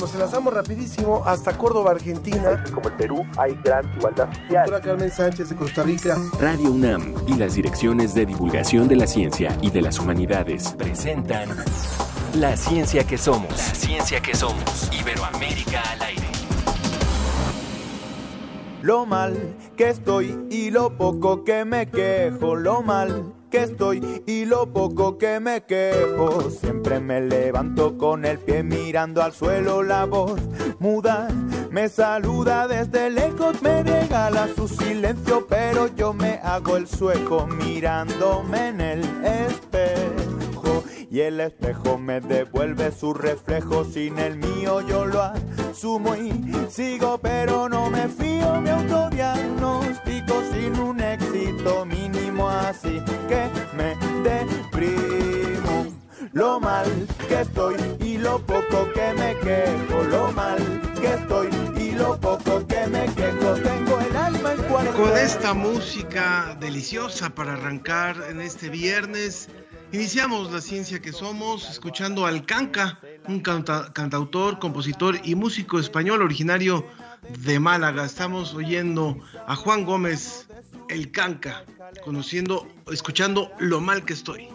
nos enlazamos rapidísimo hasta Córdoba, Argentina. Como el Perú hay gran igualdad social. Doctora Carmen Sánchez de Costa Rica. Radio UNAM y las direcciones de divulgación de la ciencia y de las humanidades presentan La ciencia que somos. La ciencia que somos. Iberoamérica al aire. Lo mal que estoy y lo poco que me quejo, lo mal que estoy y lo poco que me quejo. Siempre me levanto con el pie mirando al suelo, la voz muda me saluda desde lejos, me regala su silencio, pero yo me hago el sueco mirándome en el espejo. Y el espejo me devuelve su reflejo, sin el mío yo lo asumo y sigo, pero no me fío, me autodiagnostico sin un Con esta música deliciosa para arrancar en este viernes, iniciamos la ciencia que somos escuchando al Canca, un canta- cantautor, compositor y músico español originario de Málaga. Estamos oyendo a Juan Gómez, el Canca, conociendo, escuchando lo mal que estoy.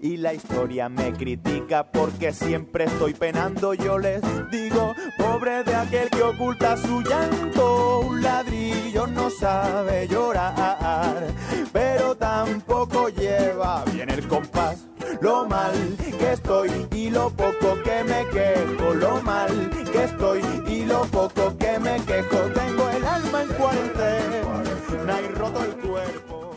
Y la historia me critica porque siempre estoy penando. Yo les digo, pobre de aquel que oculta su llanto. Un ladrillo no sabe llorar, pero tampoco lleva bien el compás. Lo mal que estoy y lo poco que me quejo. Lo mal que estoy y lo poco que me quejo. Tengo el alma en cuarentena roto cuerpo.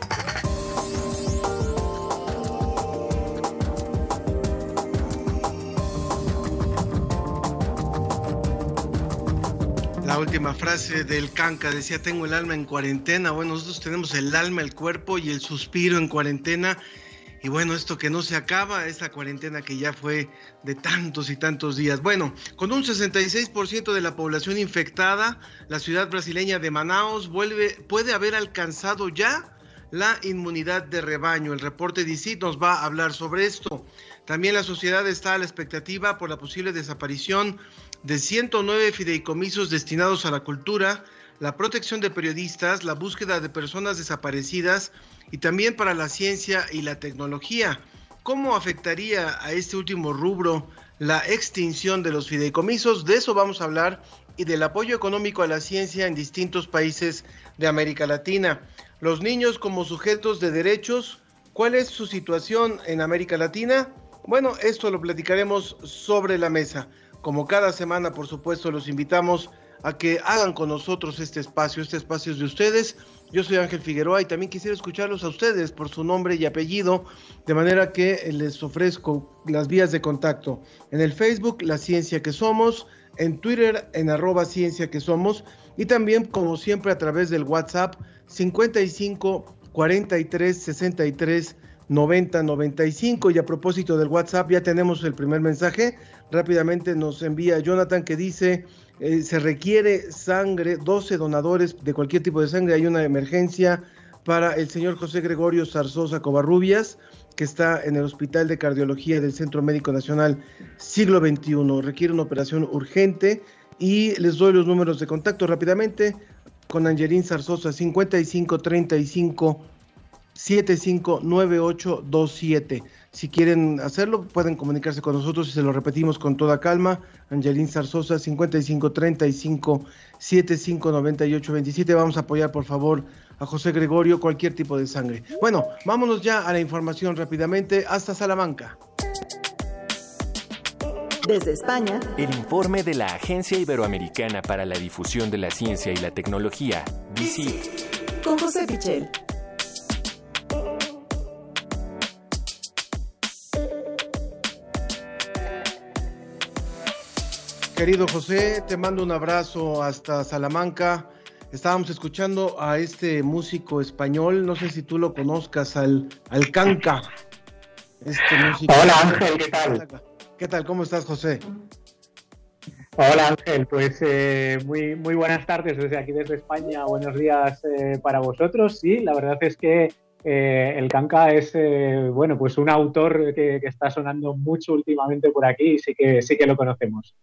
La última frase del Canca decía, tengo el alma en cuarentena. Bueno, nosotros tenemos el alma, el cuerpo y el suspiro en cuarentena. Y bueno, esto que no se acaba, esta cuarentena que ya fue de tantos y tantos días. Bueno, con un 66% de la población infectada, la ciudad brasileña de Manaus vuelve, puede haber alcanzado ya la inmunidad de rebaño. El reporte DC nos va a hablar sobre esto. También la sociedad está a la expectativa por la posible desaparición de 109 fideicomisos destinados a la cultura, la protección de periodistas, la búsqueda de personas desaparecidas y también para la ciencia y la tecnología. ¿Cómo afectaría a este último rubro la extinción de los fideicomisos? De eso vamos a hablar y del apoyo económico a la ciencia en distintos países de América Latina. Los niños como sujetos de derechos, ¿cuál es su situación en América Latina? Bueno, esto lo platicaremos sobre la mesa. Como cada semana, por supuesto, los invitamos que hagan con nosotros este espacio. Este espacio es de ustedes. Yo soy Ángel Figueroa y también quisiera escucharlos a ustedes por su nombre y apellido, de manera que les ofrezco las vías de contacto. En el Facebook, La Ciencia que Somos, en Twitter, en arroba Ciencia que Somos, y también, como siempre, a través del WhatsApp 55 43 63 90 95. Y a propósito del WhatsApp, ya tenemos el primer mensaje. Rápidamente nos envía Jonathan que dice, eh, se requiere sangre, 12 donadores de cualquier tipo de sangre. Hay una emergencia para el señor José Gregorio Zarzosa Covarrubias, que está en el Hospital de Cardiología del Centro Médico Nacional Siglo XXI. Requiere una operación urgente y les doy los números de contacto rápidamente con Angelín Zarzosa 55 35 759827. Si quieren hacerlo, pueden comunicarse con nosotros y se lo repetimos con toda calma. Angelín Zarzosa 55 35 7598 27. Vamos a apoyar, por favor, a José Gregorio cualquier tipo de sangre. Bueno, vámonos ya a la información rápidamente. Hasta Salamanca. Desde España, El informe de la Agencia Iberoamericana para la Difusión de la Ciencia y la Tecnología, DICIT. con José Pichel. Querido José, te mando un abrazo hasta Salamanca. Estábamos escuchando a este músico español, no sé si tú lo conozcas, al, al Canca. Este músico. Hola Ángel, ¿qué tal? ¿Qué tal? ¿Cómo estás, José? Hola Ángel, pues eh, muy, muy buenas tardes desde aquí, desde España. Buenos días eh, para vosotros. Sí, la verdad es que el Canca es, bueno, pues un autor que, que, está sonando mucho últimamente por aquí y sí que, sí que lo conocemos.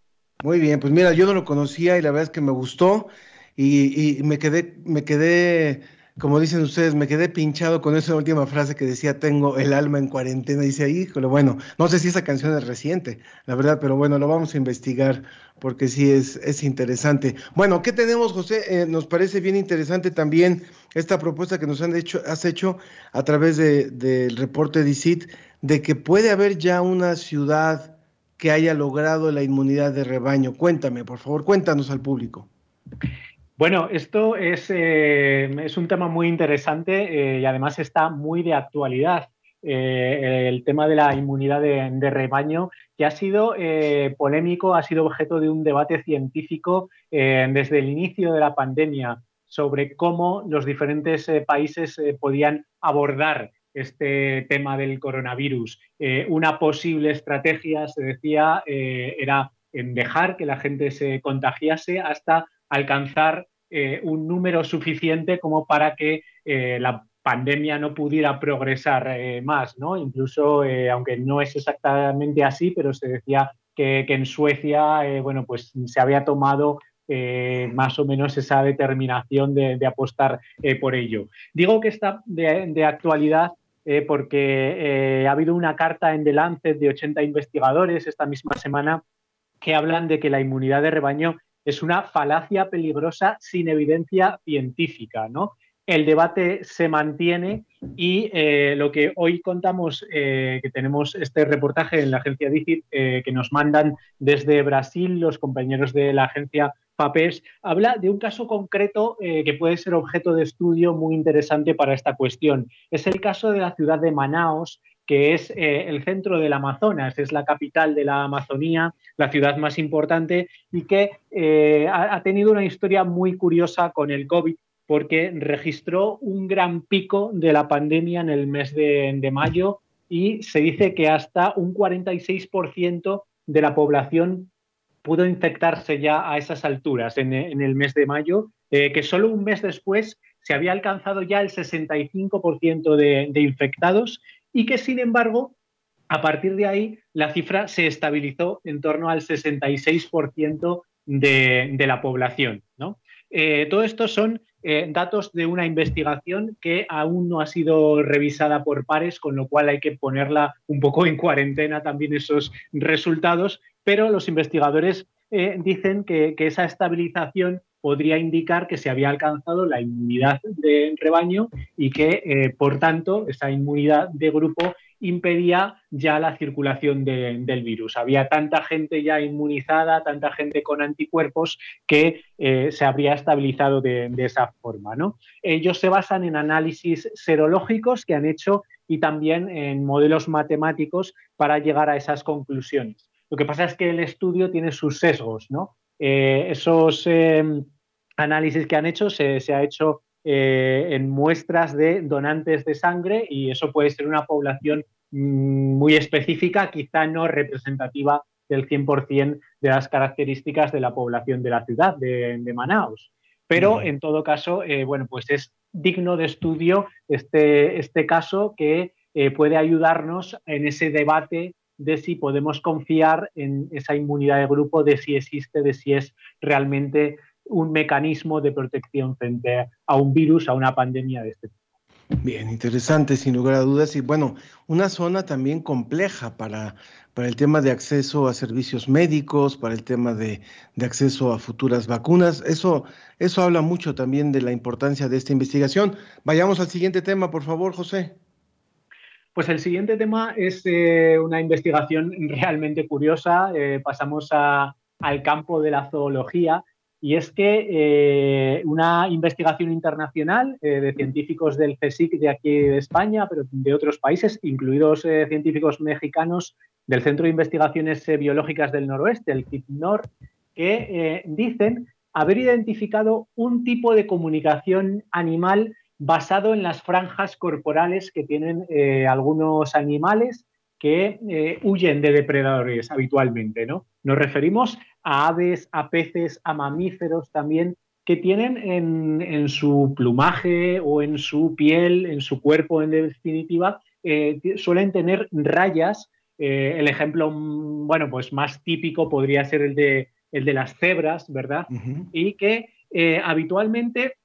Muy bien, pues mira, yo no lo conocía y la verdad es que me gustó y, y me quedé, me quedé como dicen ustedes, me quedé pinchado con esa última frase que decía, tengo el alma en cuarentena. Dice, híjole, bueno, no sé si esa canción es reciente, la verdad, pero bueno, lo vamos a investigar porque sí es, es interesante. Bueno, ¿qué tenemos, José? Eh, nos parece bien interesante también esta propuesta que nos han hecho, has hecho a través del de, reporte de ICIT, de que puede haber ya una ciudad que haya logrado la inmunidad de rebaño. Cuéntame, por favor, cuéntanos al público. Bueno, esto es, eh, un tema muy interesante eh, y además está muy de actualidad. Eh, el tema de la inmunidad de, rebaño, que ha sido polémico, ha sido objeto de un debate científico desde el inicio de la pandemia sobre cómo los diferentes países podían abordar este tema del coronavirus. una posible estrategia, se decía, era en dejar que la gente se contagiase hasta alcanzar eh, un número suficiente como para que eh, la pandemia no pudiera progresar eh, más, ¿no? Incluso, aunque no es exactamente así, pero se decía que, en Suecia, bueno, pues se había tomado más o menos esa determinación de, apostar por ello. Digo que está de, actualidad porque ha habido una carta en The Lancet de 80 investigadores esta misma semana que hablan de que la inmunidad de rebaño es una falacia peligrosa sin evidencia científica, ¿no? El debate se mantiene y eh, lo que hoy contamos, eh, que tenemos este reportaje en la agencia DICIT eh, que nos mandan desde Brasil los compañeros de la agencia PAPES, habla de un caso concreto que puede ser objeto de estudio muy interesante para esta cuestión. Es el caso de la ciudad de Manaos, que es el centro del Amazonas, es la capital de la Amazonía, la ciudad más importante y que eh, ha, tenido una historia muy curiosa con el COVID porque registró un gran pico de la pandemia en el mes de, mayo y se dice que hasta un 46% de la población pudo infectarse ya a esas alturas en, el mes de mayo, eh, que solo un mes después se había alcanzado ya el 65% de, infectados y que, sin embargo, a partir de ahí la cifra se estabilizó en torno al 66% de, de, la población. ¿no? Eh, todo esto son eh, datos de una investigación que aún no ha sido revisada por pares, con lo cual hay que ponerla un poco en cuarentena también esos resultados, pero los investigadores eh, dicen que, esa estabilización podría indicar que se había alcanzado la inmunidad de rebaño y que, eh, por tanto, esa inmunidad de grupo impedía ya la circulación del virus. Había tanta gente ya inmunizada, tanta gente con anticuerpos que eh, se habría estabilizado de, esa forma. ¿no? Ellos se basan en análisis serológicos que han hecho y también en modelos matemáticos para llegar a esas conclusiones. Lo que pasa es que el estudio tiene sus sesgos. Eh, esos em, análisis que han hecho se, ha hecho eh, en muestras de donantes de sangre y eso puede ser una población mm, muy específica, quizá no representativa del 100% de las características de la población de la ciudad de, Manaus. Pero en todo caso, eh, bueno, pues es digno de estudio este, este caso que puede ayudarnos en ese debate de si podemos confiar en esa inmunidad de grupo, de si existe, de si es realmente un mecanismo de protección frente a un virus, a una pandemia de este tipo. Bien, interesante, sin lugar a dudas. Y bueno, una zona también compleja para, para el tema de acceso a servicios médicos, para el tema de, de, acceso a futuras vacunas. Eso, eso habla mucho también de la importancia de esta investigación. Vayamos al siguiente tema, por favor, José. Pues el siguiente tema es eh, una investigación realmente curiosa. Eh, pasamos al campo de la zoología y es que eh, una investigación internacional de científicos del CSIC de aquí de España, pero de otros países, incluidos científicos mexicanos del Centro de Investigaciones Biológicas del Noroeste, el CIPNOR, que dicen haber identificado un tipo de comunicación animal basado en las franjas corporales que tienen eh, algunos animales que eh, huyen de depredadores habitualmente. ¿no? Nos referimos a aves, a peces, a mamíferos también que tienen en, su plumaje o en su piel, en su cuerpo en definitiva, eh, suelen tener rayas. Eh, el ejemplo, mm, bueno, pues más típico podría ser el de, el de las cebras, ¿verdad? Y que eh, habitualmente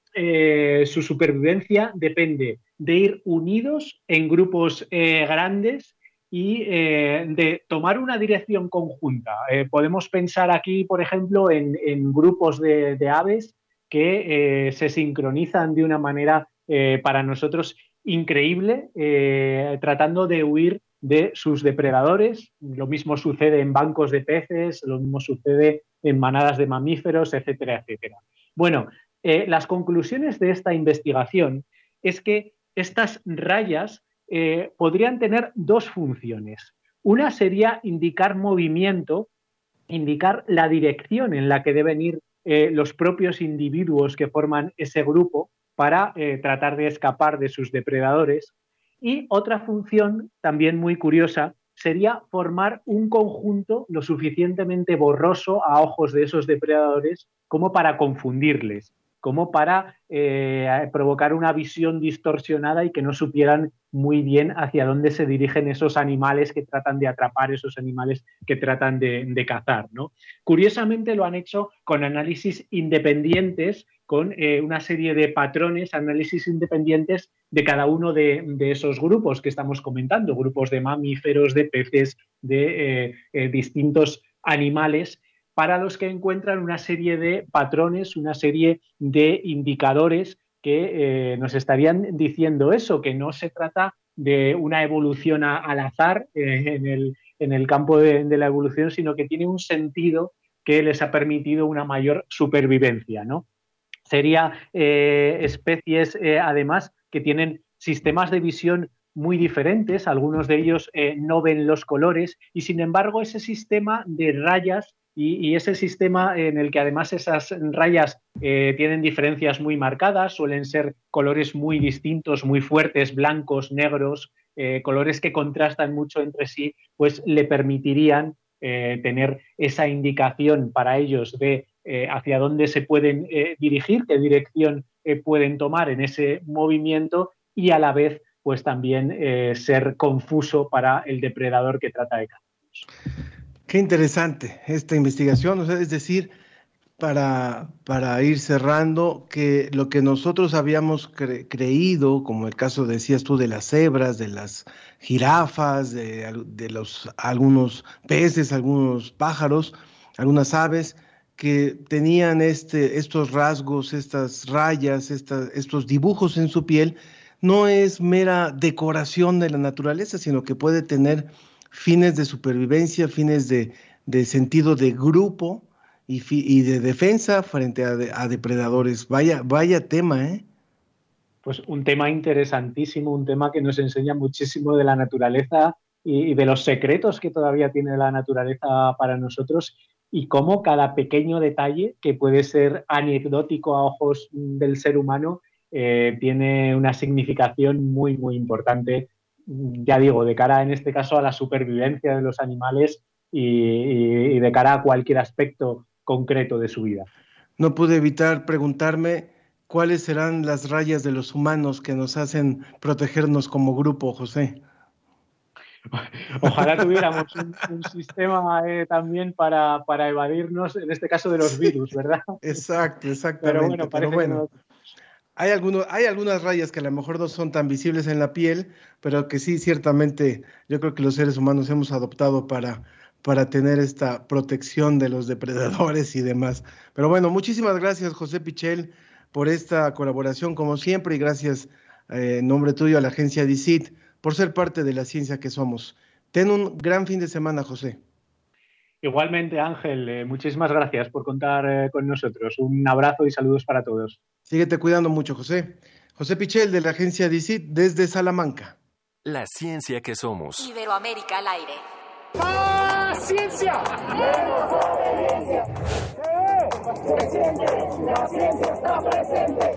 su supervivencia depende de ir unidos en grupos grandes y de tomar una dirección conjunta. podemos pensar aquí, por ejemplo, en, grupos de, aves que se sincronizan de una manera para nosotros increíble eh, tratando de huir de sus depredadores. Lo mismo sucede en bancos de peces, lo mismo sucede en manadas de mamíferos, etcétera, etcétera. Bueno, eh, las conclusiones de esta investigación es que estas rayas eh, podrían tener dos funciones. Una sería indicar movimiento, indicar la dirección en la que deben ir los propios individuos que forman ese grupo, para eh, tratar de escapar de sus depredadores. Y otra función también muy curiosa sería formar un conjunto lo suficientemente borroso a ojos de esos depredadores como para confundirles como para eh, provocar una visión distorsionada y que no supieran muy bien hacia dónde se dirigen esos animales que tratan de atrapar, esos animales que tratan de, cazar. ¿no? Curiosamente lo han hecho con análisis independientes, con eh, una serie de patrones, análisis independientes de cada uno de, esos grupos que estamos comentando, grupos de mamíferos, de peces, de eh, distintos animales para los que encuentran una serie de patrones, una serie de indicadores que eh, nos estarían diciendo eso, que no se trata de una evolución al azar eh, en, el, campo de, la evolución, sino que tiene un sentido que les ha permitido una mayor supervivencia. ¿no? Sería eh, especies, además, que tienen sistemas de visión muy diferentes, algunos de ellos no ven los colores y sin embargo ese sistema de rayas y, ese sistema en el que además esas rayas eh, tienen diferencias muy marcadas, suelen ser colores muy distintos, muy fuertes, blancos, negros, eh, colores que contrastan mucho entre sí, pues le permitirían eh, tener esa indicación para ellos de hacia dónde se pueden dirigir, qué dirección pueden tomar en ese movimiento y a la vez pues también ser confuso para el depredador que trata de cazarlos. Qué interesante esta investigación, o sea, es decir, para, para ir cerrando, que lo que nosotros habíamos creído, como el caso decías tú de las cebras, de las jirafas, de, los, algunos peces, algunos pájaros, algunas aves, que tenían este, estos rasgos, estas rayas, estos dibujos en su piel, no es mera decoración de la naturaleza, sino que puede tener fines de supervivencia, fines de, sentido de grupo y, de defensa frente a, depredadores. Vaya, vaya tema, ¿eh? Pues un tema interesantísimo, un tema que nos enseña muchísimo de la naturaleza y, de los secretos que todavía tiene la naturaleza para nosotros y cómo cada pequeño detalle que puede ser anecdótico a ojos del ser humano eh, tiene una significación muy, muy importante ya digo, de cara en este caso a la supervivencia de los animales y, de cara a cualquier aspecto concreto de su vida. No pude evitar preguntarme cuáles serán las rayas de los humanos que nos hacen protegernos como grupo, José. Ojalá tuviéramos un, sistema eh, también para, evadirnos, en este caso de los virus, ¿verdad? Exacto, exactamente. Pero bueno, parece que no, hay, hay algunas rayas que a lo mejor no son tan visibles en la piel, pero que sí, ciertamente, yo creo que los seres humanos hemos adoptado para, para tener esta protección de los depredadores y demás. Pero bueno, muchísimas gracias, José Pichel, por esta colaboración, como siempre, y gracias eh, en nombre tuyo a la agencia DICIT por ser parte de la ciencia que somos. Ten un gran fin de semana, José. Igualmente, Ángel, eh, muchísimas gracias por contar eh, con nosotros. Un abrazo y saludos para todos. Síguete cuidando mucho, José. José Pichel, de la agencia DICIT, desde Salamanca. La ciencia que somos. Iberoamérica al aire. ¡Ah, ciencia! La ciencia está presente.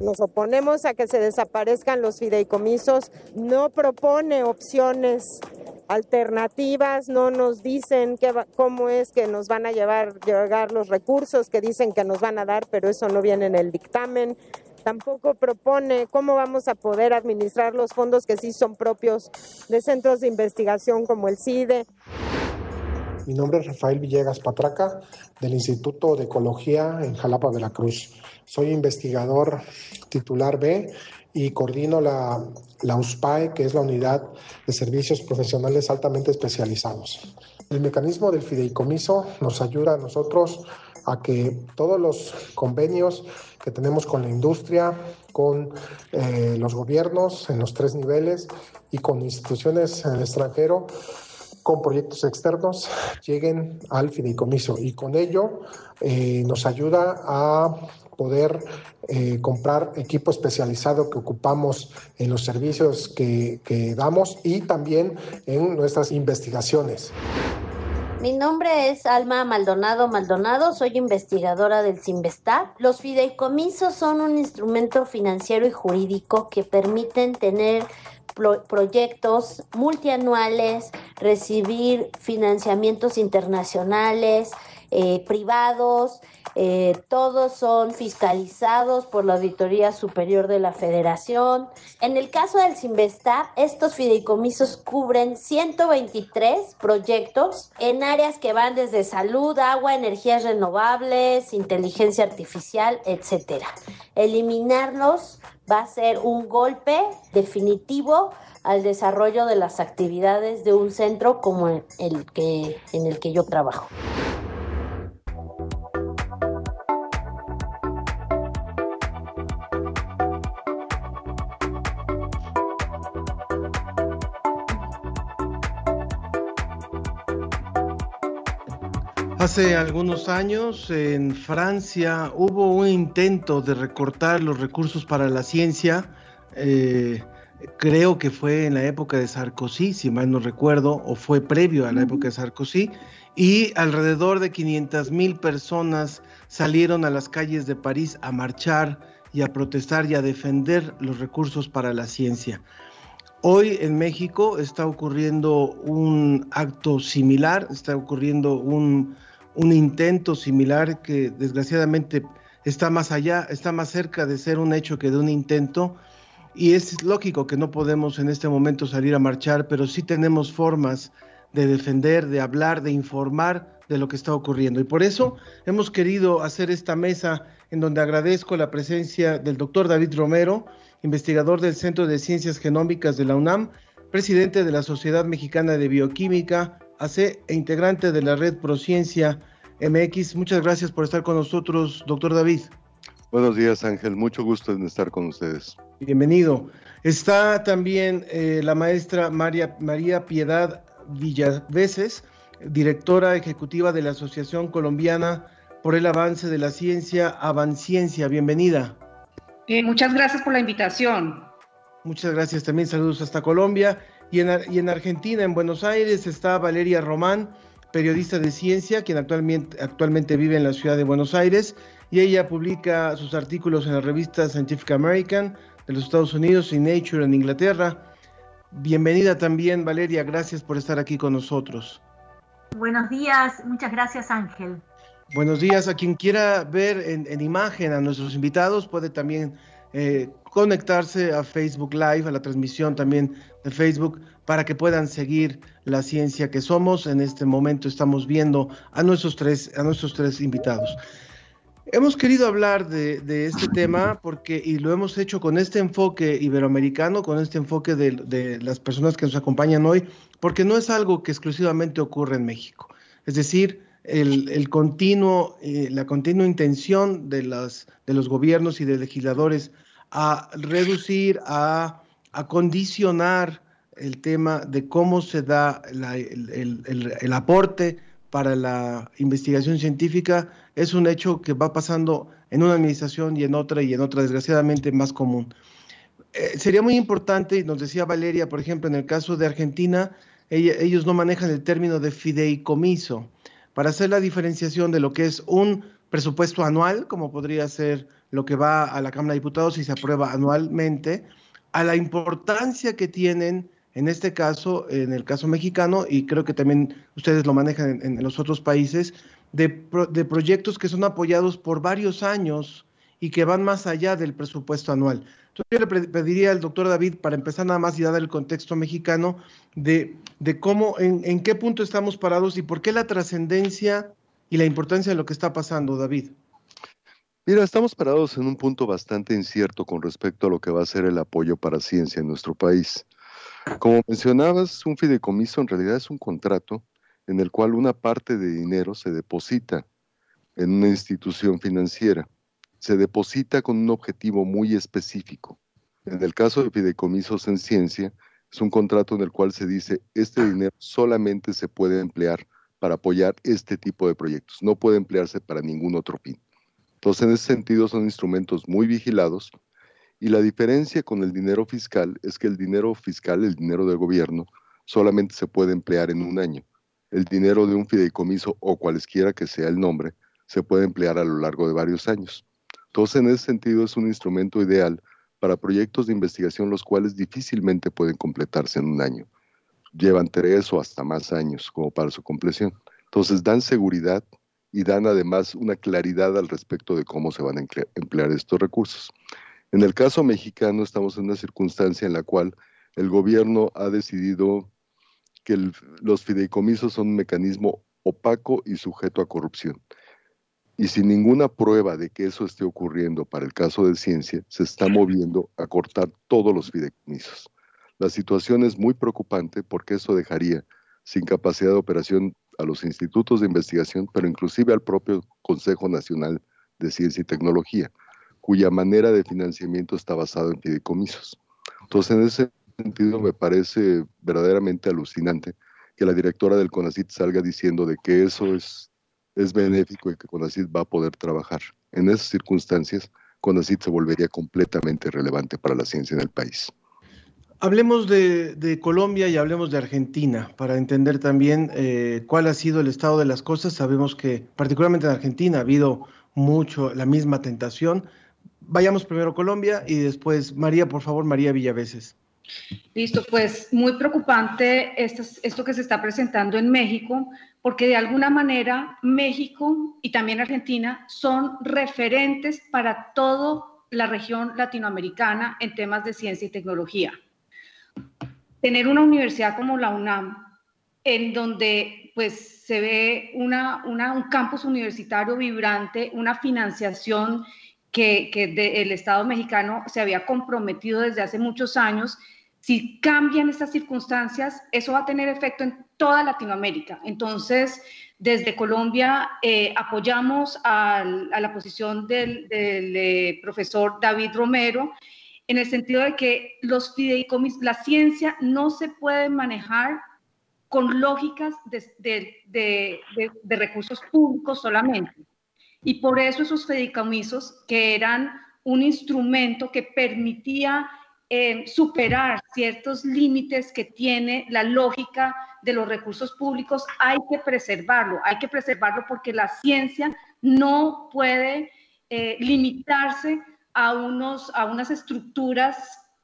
Nos oponemos a que se desaparezcan los fideicomisos, no propone opciones alternativas, no nos dicen cómo es que nos van a llevar, llegar los recursos que dicen que nos van a dar, pero eso no viene en el dictamen. Tampoco propone cómo vamos a poder administrar los fondos que sí son propios de centros de investigación como el CIDE. Mi nombre es Rafael Villegas Patraca, del Instituto de Ecología en Jalapa, Veracruz. Soy investigador titular B y coordino la, la USPAE, que es la Unidad de Servicios Profesionales Altamente Especializados. El mecanismo del fideicomiso nos ayuda a nosotros a que todos los convenios que tenemos con la industria, con eh, los gobiernos en los tres niveles y con instituciones en el extranjero, con proyectos externos, lleguen al fideicomiso y con ello eh, nos ayuda a poder eh, comprar equipo especializado que ocupamos en los servicios que, que damos y también en nuestras investigaciones. Mi nombre es Alma Maldonado Maldonado, soy investigadora del Sinvestab. Los fideicomisos son un instrumento financiero y jurídico que permiten tener proyectos multianuales, recibir financiamientos internacionales, eh, privados, eh, todos son fiscalizados por la Auditoría Superior de la Federación. En el caso del Sinvestab, estos fideicomisos cubren 123 proyectos en áreas que van desde salud, agua, energías renovables, inteligencia artificial, etcétera. Eliminarlos va a ser un golpe definitivo al desarrollo de las actividades de un centro como el que, en el que yo trabajo. Hace algunos años en Francia hubo un intento de recortar los recursos para la ciencia. Eh, creo que fue en la época de Sarkozy, si mal no recuerdo, o fue previo a la época de Sarkozy, y alrededor de 500 mil personas salieron a las calles de París a marchar y a protestar y a defender los recursos para la ciencia. Hoy en México está ocurriendo un acto similar, está ocurriendo un, un intento similar que desgraciadamente está más allá, está más cerca de ser un hecho que de un intento. Y es lógico que no podemos en este momento salir a marchar, pero sí tenemos formas de defender, de hablar, de informar de lo que está ocurriendo. Y por eso hemos querido hacer esta mesa en donde agradezco la presencia del doctor David Romero, investigador del Centro de Ciencias Genómicas de la UNAM, presidente de la Sociedad Mexicana de Bioquímica, AC e integrante de la red Prociencia MX. Muchas gracias por estar con nosotros, doctor David. Buenos días, Ángel. Mucho gusto en estar con ustedes. Bienvenido. Está también eh, la maestra María, María Piedad Villaveses, directora ejecutiva de la Asociación Colombiana por el Avance de la Ciencia, Avanciencia. Bienvenida. Eh, muchas gracias por la invitación. Muchas gracias. También saludos hasta Colombia. Y en, y en Argentina, en Buenos Aires, está Valeria Román, periodista de ciencia, quien actualmente, actualmente vive en la ciudad de Buenos Aires, y ella publica sus artículos en la revista Scientific American de los Estados Unidos y Nature en Inglaterra. Bienvenida también, Valeria, gracias por estar aquí con nosotros. Buenos días, muchas gracias, Ángel. Buenos días, a quien quiera ver en, en imagen a nuestros invitados puede también eh, conectarse a Facebook Live, a la transmisión también de Facebook, para que puedan seguir la ciencia que somos. En este momento estamos viendo a nuestros tres, a nuestros tres invitados. Hemos querido hablar de, este tema porque, y lo hemos hecho con este enfoque iberoamericano, con este enfoque de, de, las personas que nos acompañan hoy, porque no es algo que exclusivamente ocurre en México. Es decir, el, el continuo, eh, la continua intención de, las, de los gobiernos y de legisladores a reducir, a, a condicionar el tema de cómo se da el, el, el, aporte para la investigación científica es un hecho que va pasando en una administración y en otra y en otra, desgraciadamente más común. Eh, sería muy importante, nos decía Valeria, por ejemplo, en el caso de Argentina, ellos no manejan el término de fideicomiso para hacer la diferenciación de lo que es un presupuesto anual, como podría ser lo que va a la Cámara de Diputados y se aprueba anualmente, a la importancia que tienen en este caso, en el caso mexicano, y creo que también ustedes lo manejan en, los otros países, de, proyectos que son apoyados por varios años y que van más allá del presupuesto anual. Entonces yo le pediría al doctor David, para empezar nada más y dar el contexto mexicano, de, cómo, en, en qué punto estamos parados y por qué la trascendencia y la importancia de lo que está pasando, David. Mira, estamos parados en un punto bastante incierto con respecto a lo que va a ser el apoyo para ciencia en nuestro país. Como mencionabas, un fideicomiso en realidad es un contrato en el cual una parte de dinero se deposita en una institución financiera. Se deposita con un objetivo muy específico. En el caso de fideicomisos en ciencia, es un contrato en el cual se dice, este dinero solamente se puede emplear para apoyar este tipo de proyectos, no puede emplearse para ningún otro fin. Entonces, en ese sentido, son instrumentos muy vigilados y la diferencia con el dinero fiscal es que el dinero fiscal, el dinero del gobierno, solamente se puede emplear en un año. El dinero de un fideicomiso o cualesquiera que sea el nombre, se puede emplear a lo largo de varios años. Entonces, en ese sentido, es un instrumento ideal para proyectos de investigación los cuales difícilmente pueden completarse en un año. Llevan tres o hasta más años como para su compleción. Entonces, dan seguridad y dan además una claridad al respecto de cómo se van a emplear estos recursos. En el caso mexicano estamos en una circunstancia en la cual el gobierno ha decidido que los fideicomisos son un mecanismo opaco y sujeto a corrupción. Y sin ninguna prueba de que eso esté ocurriendo para el caso de ciencia, se está moviendo a cortar todos los fideicomisos. La situación es muy preocupante porque eso dejaría sin capacidad de operación a los institutos de investigación, pero inclusive al propio Consejo Nacional de Ciencia y Tecnología cuya manera de financiamiento está basada en fideicomisos. Entonces, en ese sentido, me parece verdaderamente alucinante que la directora del CONACIT salga diciendo de que eso es, es benéfico y que CONACIT va a poder trabajar. En esas circunstancias, CONACIT se volvería completamente relevante para la ciencia en el país. Hablemos de, Colombia y hablemos de Argentina para entender también eh, cuál ha sido el estado de las cosas. Sabemos que particularmente en Argentina ha habido mucho la misma tentación Vayamos primero a Colombia y después María, por favor, María Villaveses. Listo, pues muy preocupante esto, esto que se está presentando en México, porque de alguna manera México y también Argentina son referentes para toda la región latinoamericana en temas de ciencia y tecnología. Tener una universidad como la UNAM, en donde pues se ve un campus universitario vibrante, una financiación que, el Estado mexicano se había comprometido desde hace muchos años. Si cambian estas circunstancias, eso va a tener efecto en toda Latinoamérica. Entonces, desde Colombia eh, apoyamos a, la posición del, eh, profesor David Romero en el sentido de que los fideicomisos, la ciencia no se puede manejar con lógicas de recursos públicos solamente. Y por eso esos fideicomisos, que eran un instrumento que permitía eh, superar ciertos límites que tiene la lógica de los recursos públicos, hay que preservarlo, hay que preservarlo porque la ciencia no puede eh, limitarse a, unos, a unas estructuras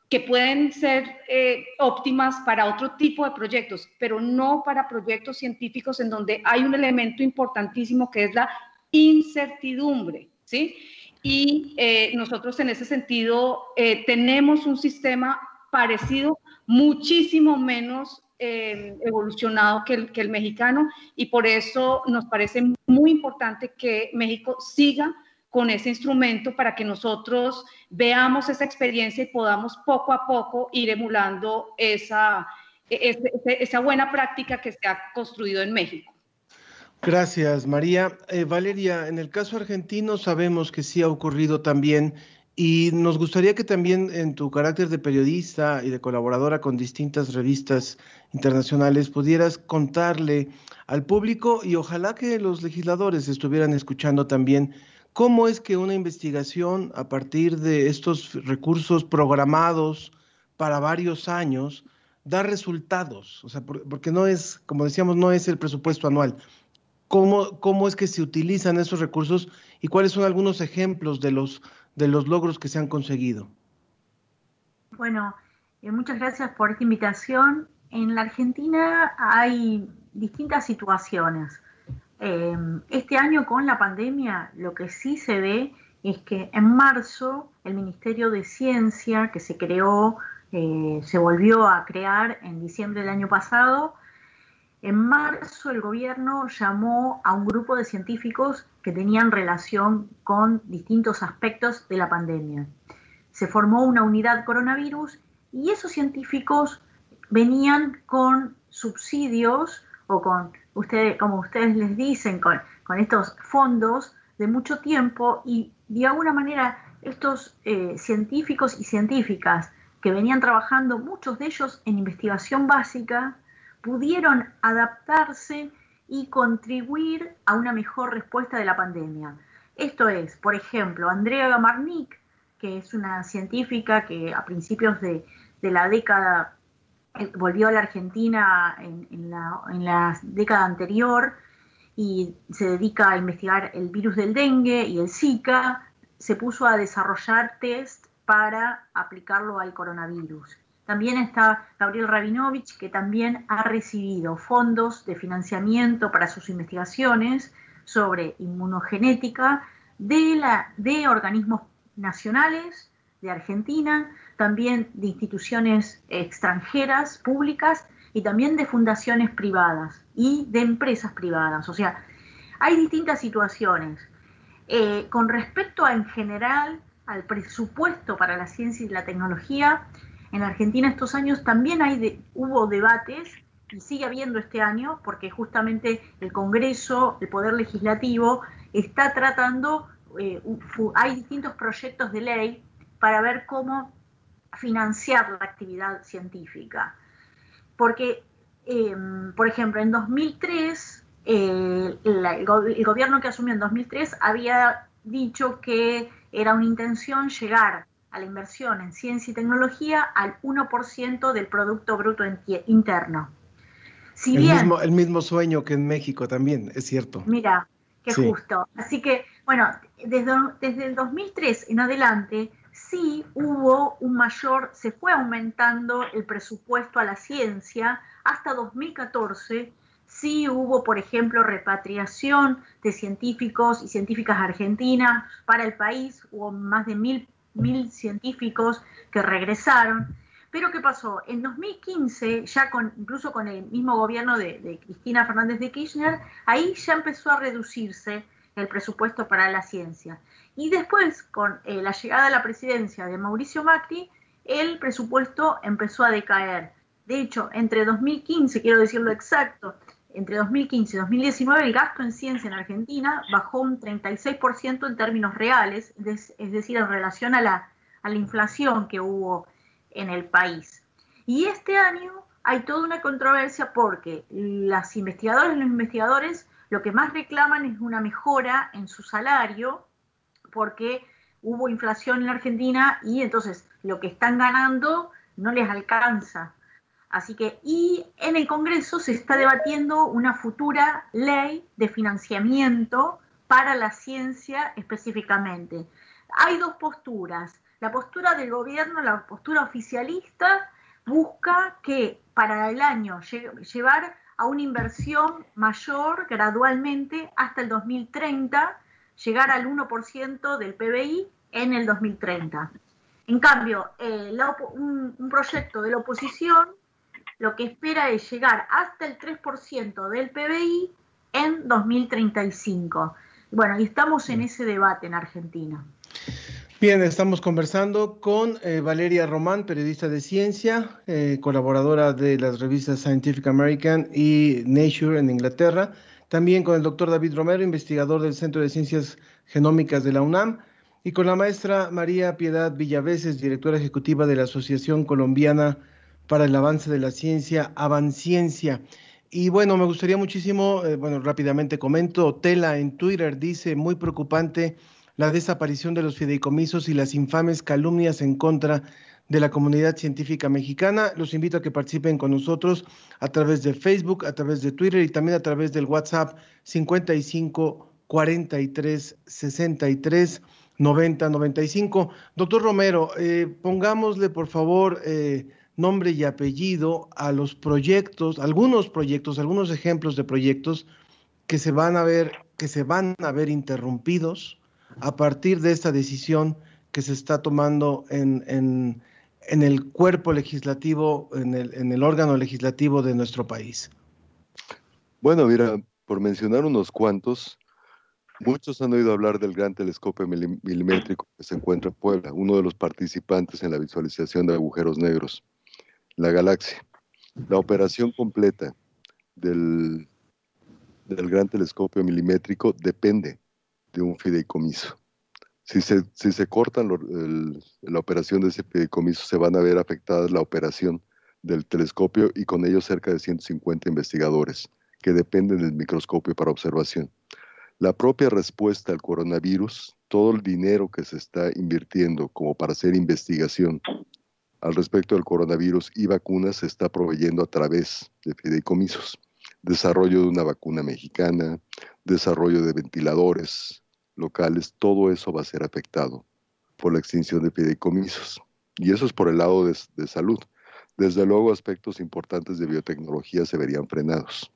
que pueden ser eh, óptimas para otro tipo de proyectos, pero no para proyectos científicos en donde hay un elemento importantísimo que es la incertidumbre, ¿sí? Y eh, nosotros en ese sentido eh, tenemos un sistema parecido, muchísimo menos eh, evolucionado que el, que el mexicano, y por eso nos parece muy importante que México siga con ese instrumento para que nosotros veamos esa experiencia y podamos poco a poco ir emulando esa, e, esa buena práctica que se ha construido en México. Gracias, María. Eh, Valeria, en el caso argentino sabemos que sí ha ocurrido también y nos gustaría que también en tu carácter de periodista y de colaboradora con distintas revistas internacionales pudieras contarle al público y ojalá que los legisladores estuvieran escuchando también cómo es que una investigación a partir de estos recursos programados para varios años da resultados, o sea, porque no es, como decíamos, no es el presupuesto anual, cómo, cómo es que se utilizan esos recursos y cuáles son algunos ejemplos de los, de los logros que se han conseguido. Bueno, Eh, muchas gracias por esta invitación. En la Argentina hay distintas situaciones. Eh, este año con la pandemia lo que sí se ve es que en marzo el Ministerio de Ciencia que se creó, eh, se volvió a crear en diciembre del año pasado, en marzo el gobierno llamó a un grupo de científicos que tenían relación con distintos aspectos de la pandemia. Se formó una unidad coronavirus y esos científicos venían con subsidios o con, ustedes, como ustedes les dicen, con, con estos fondos de mucho tiempo y de alguna manera estos eh, científicos y científicas que venían trabajando, muchos de ellos en investigación básica, pudieron adaptarse y contribuir a una mejor respuesta de la pandemia. Esto es, por ejemplo, Andrea Gamarnik, que es una científica que a principios de, de la década volvió a la Argentina en, la, década anterior y se dedica a investigar el virus del dengue y el Zika, se puso a desarrollar test para aplicarlo al coronavirus. También está Gabriel Rabinovich, que también ha recibido fondos de financiamiento para sus investigaciones sobre inmunogenética de, la, de organismos nacionales de Argentina, también de instituciones extranjeras, públicas, y también de fundaciones privadas y de empresas privadas. O sea, hay distintas situaciones. Eh, con respecto a, en general al presupuesto para la ciencia y la tecnología, en Argentina estos años también hay hubo debates y sigue habiendo este año porque justamente el Congreso, el Poder Legislativo, está tratando, eh, hay distintos proyectos de ley para ver cómo financiar la actividad científica. Porque, em, por ejemplo, en 2003, el, gobierno que asumió en 2003 había dicho que era una intención llegar a la inversión en ciencia y tecnología al 1% del Producto Bruto Interno. Si el, mismo, el mismo sueño que en México también, es cierto. Mira, qué justo. Así que, bueno, desde, desde el 2003 en adelante, sí hubo un mayor, se fue aumentando el presupuesto a la ciencia hasta 2014. Sí hubo, por ejemplo, repatriación de científicos y científicas argentinas para el país. Hubo más de mil, científicos que regresaron. Pero ¿qué pasó? En 2015, ya incluso con el mismo gobierno de Cristina Fernández de Kirchner, ahí ya empezó a reducirse el presupuesto para la ciencia. Y después, con eh, la llegada a la presidencia de Mauricio Macri, el presupuesto empezó a decaer. De hecho, entre 2015, quiero decirlo exacto, entre 2015 y 2019 el gasto en ciencia en Argentina bajó un 36% en términos reales, es decir, en relación a la, a la inflación que hubo en el país. Y este año hay toda una controversia porque las investigadoras y los investigadores lo que más reclaman es una mejora en su salario porque hubo inflación en Argentina y entonces lo que están ganando no les alcanza. Así que, y en el Congreso se está debatiendo una futura ley de financiamiento para la ciencia específicamente. Hay dos posturas. La postura del gobierno, la postura oficialista, busca que para el año llevar a una inversión mayor gradualmente hasta el 2030 llegar al 1% del PBI en el 2030. En cambio, eh, un, proyecto de la oposición lo que espera es llegar hasta el 3% del PBI en 2035. Bueno, y estamos en ese debate en Argentina. Bien, estamos conversando con eh, Valeria Román, periodista de ciencia, eh, colaboradora de las revistas Scientific American y Nature en Inglaterra. También con el doctor David Romero, investigador del Centro de Ciencias Genómicas de la UNAM, y con la maestra María Piedad Villaveses, directora ejecutiva de la Asociación Colombiana para el Avance de la Ciencia, Avanciencia. Y bueno, me gustaría muchísimo, eh, bueno, rápidamente comento, Tela en Twitter dice, muy preocupante la desaparición de los fideicomisos y las infames calumnias en contra de la comunidad científica mexicana. Los invito a que participen con nosotros a través de Facebook, a través de Twitter y también a través del WhatsApp 55 43 63 90 95. Doctor Romero, eh, pongámosle por favor eh, nombre y apellido a los proyectos, algunos proyectos, algunos ejemplos de proyectos que se van a ver, que se van a ver interrumpidos a partir de esta decisión que se está tomando en, en, en el cuerpo legislativo, en el, órgano legislativo de nuestro país? Bueno, mira, por mencionar unos cuantos, muchos han oído hablar del gran telescopio milimétrico que se encuentra en Puebla, uno de los participantes en la visualización de agujeros negros, la galaxia. La operación completa del gran telescopio milimétrico depende de un fideicomiso. Si se, si se cortan la operación de ese fideicomiso, se van a ver afectadas la operación del telescopio y con ello cerca de 150 investigadores que dependen del microscopio para observación. La propia respuesta al coronavirus, todo el dinero que se está invirtiendo como para hacer investigación al respecto del coronavirus y vacunas se está proveyendo a través de fideicomisos. Desarrollo de una vacuna mexicana, desarrollo de ventiladores locales, todo eso va a ser afectado por la extinción de fideicomisos. Y eso es por el lado de, salud. Desde luego, aspectos importantes de biotecnología se verían frenados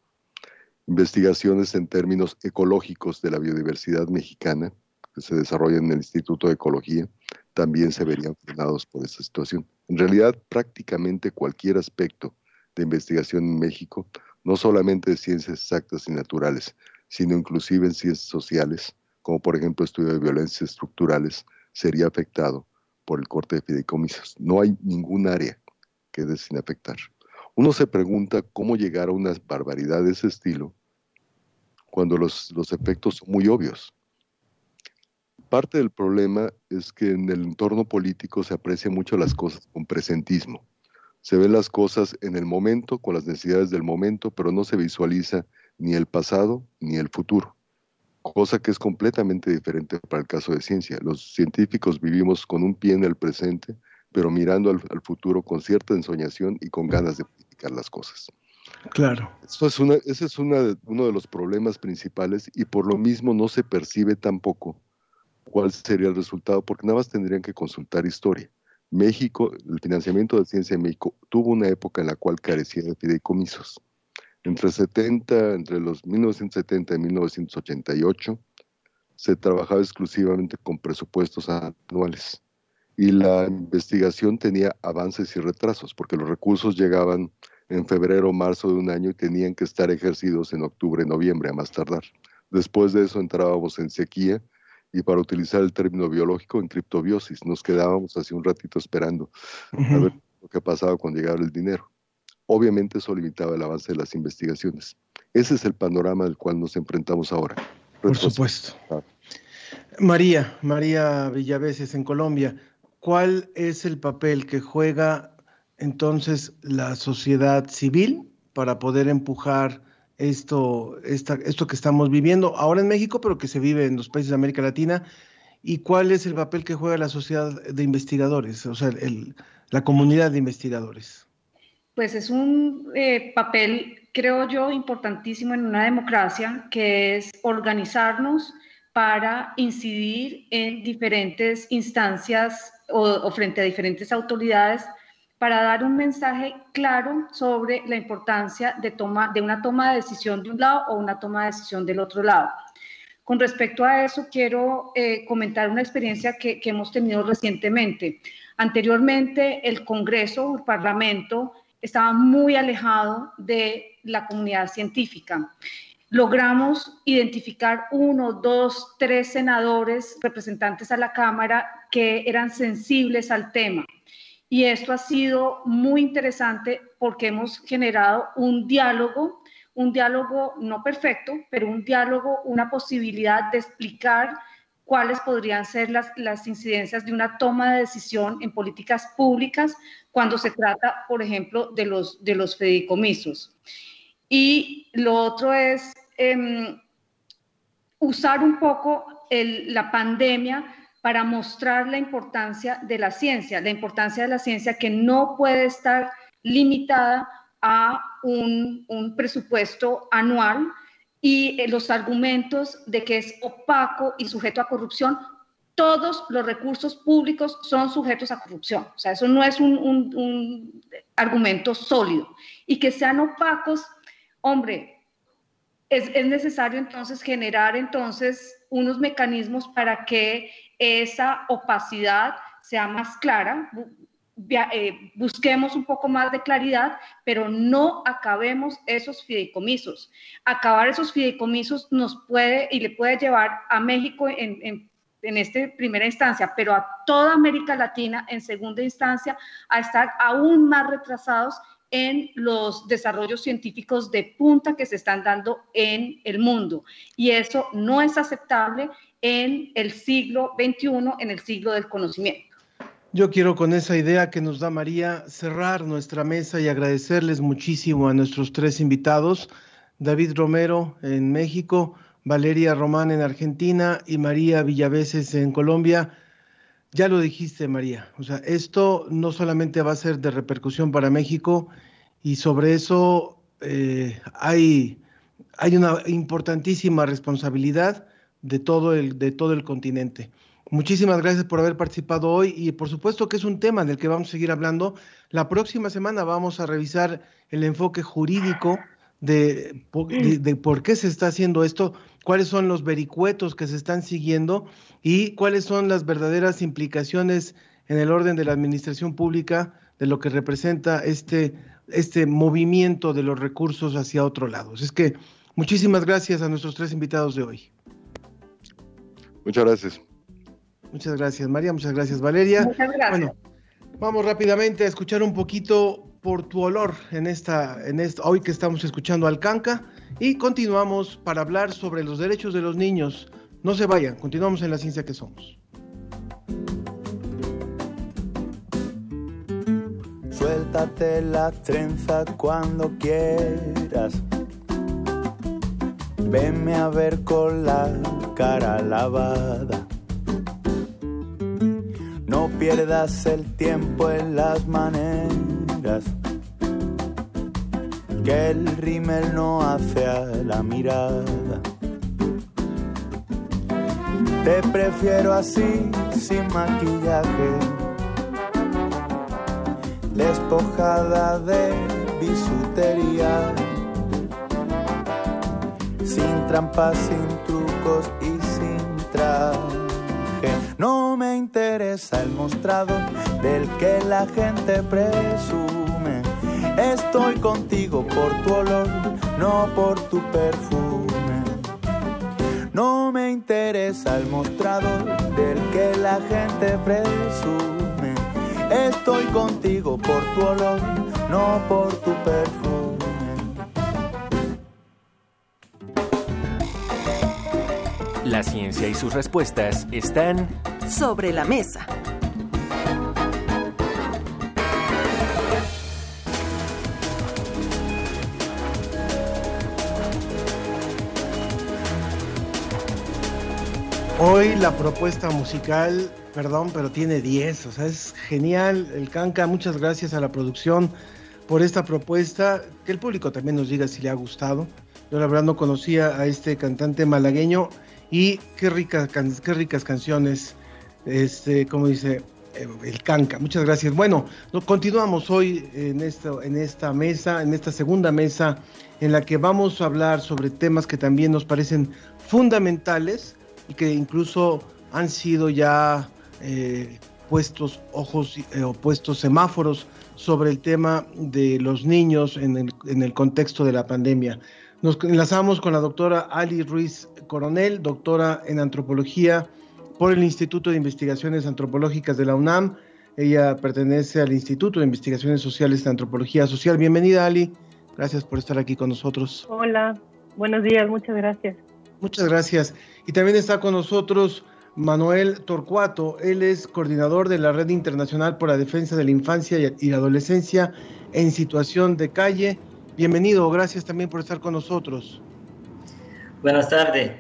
investigaciones en términos ecológicos de la biodiversidad mexicana que se desarrollan en el Instituto de Ecología también se verían frenados por esta situación. En realidad, prácticamente cualquier aspecto de investigación en México, no solamente de ciencias exactas y naturales, sino inclusive en ciencias sociales, como por ejemplo estudio de violencias estructurales, sería afectado por el corte de fideicomisos. No hay ningún área que quede sin afectar. Uno se pregunta cómo llegar a una barbaridad de ese estilo cuando los, los efectos son muy obvios. Parte del problema es que en el entorno político se aprecian mucho las cosas con presentismo. Se ven las cosas en el momento, con las necesidades del momento, pero no se visualiza ni el pasado ni el futuro, cosa que es completamente diferente para el caso de ciencia. Los científicos vivimos con un pie en el presente, pero mirando al, al futuro con cierta ensoñación y con ganas de practicar las cosas. Claro. Eso es una, ese es una, uno de los problemas principales y por lo mismo no se percibe tampoco cuál sería el resultado, porque nada más tendrían que consultar historia. México, el financiamiento de ciencia en México tuvo una época en la cual carecía de fideicomisos. Entre 70, entre los 1970 y 1988, se trabajaba exclusivamente con presupuestos anuales y la investigación tenía avances y retrasos, porque los recursos llegaban en febrero o marzo de un año y tenían que estar ejercidos en octubre, noviembre, a más tardar. Después de eso entrábamos en sequía y para utilizar el término biológico en criptobiosis. Nos quedábamos así un ratito esperando a ver lo que pasaba cuando llegaba el dinero. Obviamente eso limitaba el avance de las investigaciones. Ese es el panorama del cual nos enfrentamos ahora. Por supuesto. María, María Villaveses en Colombia, ¿cuál es el papel que juega entonces la sociedad civil para poder empujar esto, esto que estamos viviendo ahora en México, pero que se vive en los países de América Latina, y cuál es el papel que juega la sociedad de investigadores, o sea, la comunidad de investigadores. Pues es un eh, papel, creo yo, importantísimo en una democracia, que es organizarnos para incidir en diferentes instancias o frente a diferentes autoridades para dar un mensaje claro sobre la importancia de, toma, de una toma de decisión de un lado o una toma de decisión del otro lado. Con respecto a eso, quiero eh, comentar una experiencia que, que, hemos tenido recientemente. Anteriormente, el Congreso, el Parlamento, estaba muy alejado de la comunidad científica. Logramos identificar uno, dos, tres senadores representantes a la Cámara que eran sensibles al tema y esto ha sido muy interesante porque hemos generado un diálogo, un diálogo no perfecto, pero un diálogo, una posibilidad de explicar cuáles podrían ser las, las incidencias de una toma de decisión en políticas públicas cuando se trata, por ejemplo, de los, de los fideicomisos. Y lo otro es eh, usar un poco el, la pandemia para mostrar la importancia de la ciencia, la importancia de la ciencia que no puede estar limitada a un, presupuesto anual y eh, los argumentos de que es opaco y sujeto a corrupción todos los recursos públicos son sujetos a corrupción. O sea, eso no es un, argumento sólido. Y que sean opacos, hombre, es, es, necesario entonces generar entonces unos mecanismos para que esa opacidad sea más clara, eh, busquemos un poco más de claridad, pero no acabemos esos fideicomisos. Acabar esos fideicomisos nos puede y le puede llevar a México en, en, en esta primera instancia, pero a toda América Latina en segunda instancia a estar aún más retrasados en los desarrollos científicos de punta que se están dando en el mundo. Y eso no es aceptable en el siglo XXI, en el siglo del conocimiento. Yo quiero con esa idea que nos da María cerrar nuestra mesa y agradecerles muchísimo a nuestros tres invitados, David Romero en México, Valeria Román en Argentina y María Villaveses en Colombia. Ya lo dijiste, María. O sea, esto no solamente va a ser de repercusión para México y sobre eso eh, hay, hay una importantísima responsabilidad de todo el, de todo el continente. Muchísimas gracias por haber participado hoy y por supuesto que es un tema del que vamos a seguir hablando. La próxima semana vamos a revisar el enfoque jurídico de, de, por qué se está haciendo esto, cuáles son los vericuetos que se están siguiendo y cuáles son las verdaderas implicaciones en el orden de la administración pública de lo que representa este, este movimiento de los recursos hacia otro lado. Es que muchísimas gracias a nuestros tres invitados de hoy. Muchas gracias. Muchas gracias, María. Muchas gracias, Valeria. Muchas gracias. Bueno, vamos rápidamente a escuchar un poquito por tu olor en esta, en esta, hoy que estamos escuchando al Canca y continuamos para hablar sobre los derechos de los niños. No se vayan, continuamos en la ciencia que somos. Suéltate la trenza cuando quieras. Venme a ver con la cara lavada. No pierdas el tiempo en las maneras. Que el rímel no hace a la mirada. Te prefiero así, sin maquillaje, despojada de bisutería, sin trampas, sin trucos y sin traje. No me interesa el mostrado del que la gente presume. Estoy contigo por tu olor, no por tu perfume. No me interesa el mostrador del que la gente presume. Estoy contigo por tu olor, no por tu perfume. La ciencia y sus respuestas están sobre la mesa. Hoy la propuesta musical, perdón, pero tiene 10, o sea, es genial. El Canca, muchas gracias a la producción por esta propuesta. Que el público también nos diga si le ha gustado. Yo la verdad no conocía a este cantante malagueño y qué ricas, qué ricas canciones, este, como dice eh, el Canca. Muchas gracias. Bueno, continuamos hoy en, esto, en esta mesa, en esta segunda mesa, en la que vamos a hablar sobre temas que también nos parecen fundamentales y que incluso han sido ya eh, puestos ojos eh, o puestos semáforos sobre el tema de los niños en el, en el contexto de la pandemia. Nos enlazamos con la doctora Ali Ruiz Coronel, doctora en antropología por el Instituto de Investigaciones Antropológicas de la UNAM. Ella pertenece al Instituto de Investigaciones Sociales de Antropología Social. Bienvenida, Ali. Gracias por estar aquí con nosotros. Hola, buenos días, muchas gracias. Muchas gracias. Y también está con nosotros Manuel Torcuato. Él es coordinador de la Red Internacional por la Defensa de la Infancia y la Adolescencia en situación de calle. Bienvenido, gracias también por estar con nosotros. Buenas tardes,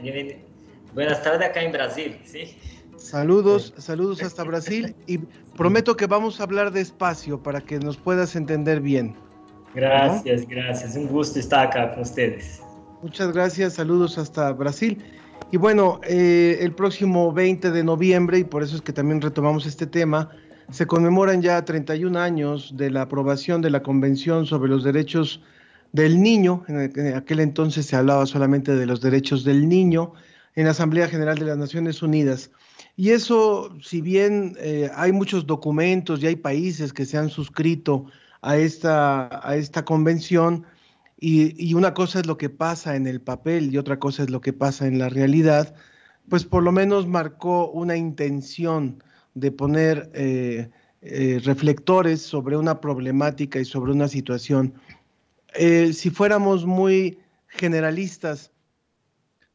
buenas tardes acá en Brasil, ¿sí? Saludos, saludos hasta Brasil y prometo que vamos a hablar despacio para que nos puedas entender bien. Gracias, ¿no? gracias, un gusto estar acá con ustedes. Muchas gracias, saludos hasta Brasil. Y bueno, eh, el próximo 20 de noviembre, y por eso es que también retomamos este tema, se conmemoran ya 31 años de la aprobación de la Convención sobre los Derechos del Niño. En aquel entonces se hablaba solamente de los derechos del niño en la Asamblea General de las Naciones Unidas. Y eso, si bien eh, hay muchos documentos y hay países que se han suscrito a esta, a esta convención, y, una cosa es lo que pasa en el papel y otra cosa es lo que pasa en la realidad, pues por lo menos marcó una intención de poner eh, eh, reflectores sobre una problemática y sobre una situación. Eh, si fuéramos muy generalistas,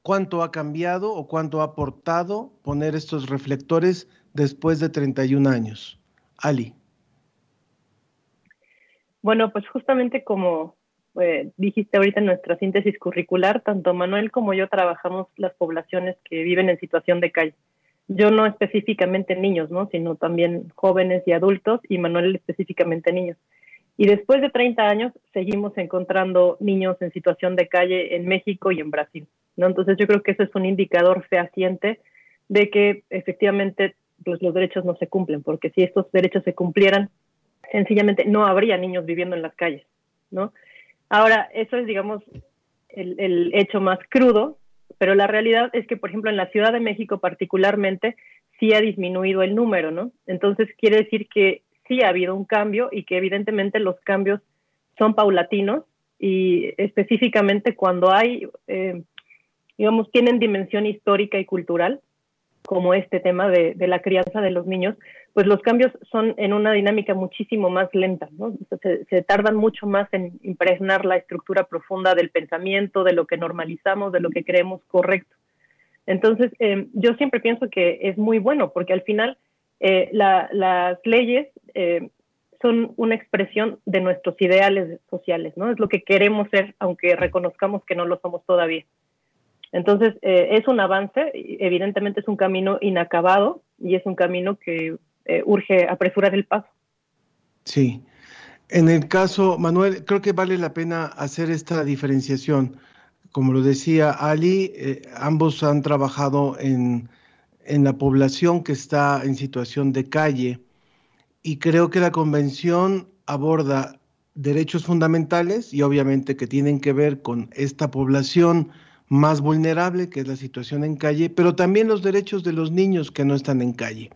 ¿cuánto ha cambiado o cuánto ha aportado poner estos reflectores después de 31 años? Ali. Bueno, pues justamente como eh, dijiste ahorita en nuestra síntesis curricular, tanto Manuel como yo trabajamos las poblaciones que viven en situación de calle. Yo no específicamente niños, ¿no? sino también jóvenes y adultos, y Manuel específicamente niños. Y después de 30 años seguimos encontrando niños en situación de calle en México y en Brasil. ¿no? Entonces yo creo que eso es un indicador fehaciente de que efectivamente pues, los derechos no se cumplen, porque si estos derechos se cumplieran, sencillamente no habría niños viviendo en las calles, ¿no? Ahora, eso es, digamos, el, hecho más crudo, pero la realidad es que, por ejemplo, en la Ciudad de México particularmente, sí ha disminuido el número, ¿no? Entonces, quiere decir que sí ha habido un cambio y que evidentemente los cambios son paulatinos y específicamente cuando hay, eh, digamos, tienen dimensión histórica y cultural, como este tema de, la crianza de los niños, pues los cambios son en una dinámica muchísimo más lenta, se, tardan mucho más en impregnar la estructura profunda del pensamiento, de lo que normalizamos, de lo que creemos correcto. Entonces, eh, yo siempre pienso que es muy bueno, porque al final eh, las leyes eh, son una expresión de nuestros ideales sociales, ¿no? Es lo que queremos ser, aunque reconozcamos que no lo somos todavía. Entonces, es un avance, evidentemente es un camino inacabado y es un camino que eh, urge apresurar el paso. Sí. En el caso, Manuel, creo que vale la pena hacer esta diferenciación. Como lo decía Ali, eh, ambos han trabajado en, en la población que está en situación de calle y creo que la convención aborda derechos fundamentales y obviamente que tienen que ver con esta población más vulnerable, que es la situación en calle, pero también los derechos de los niños que no están en calle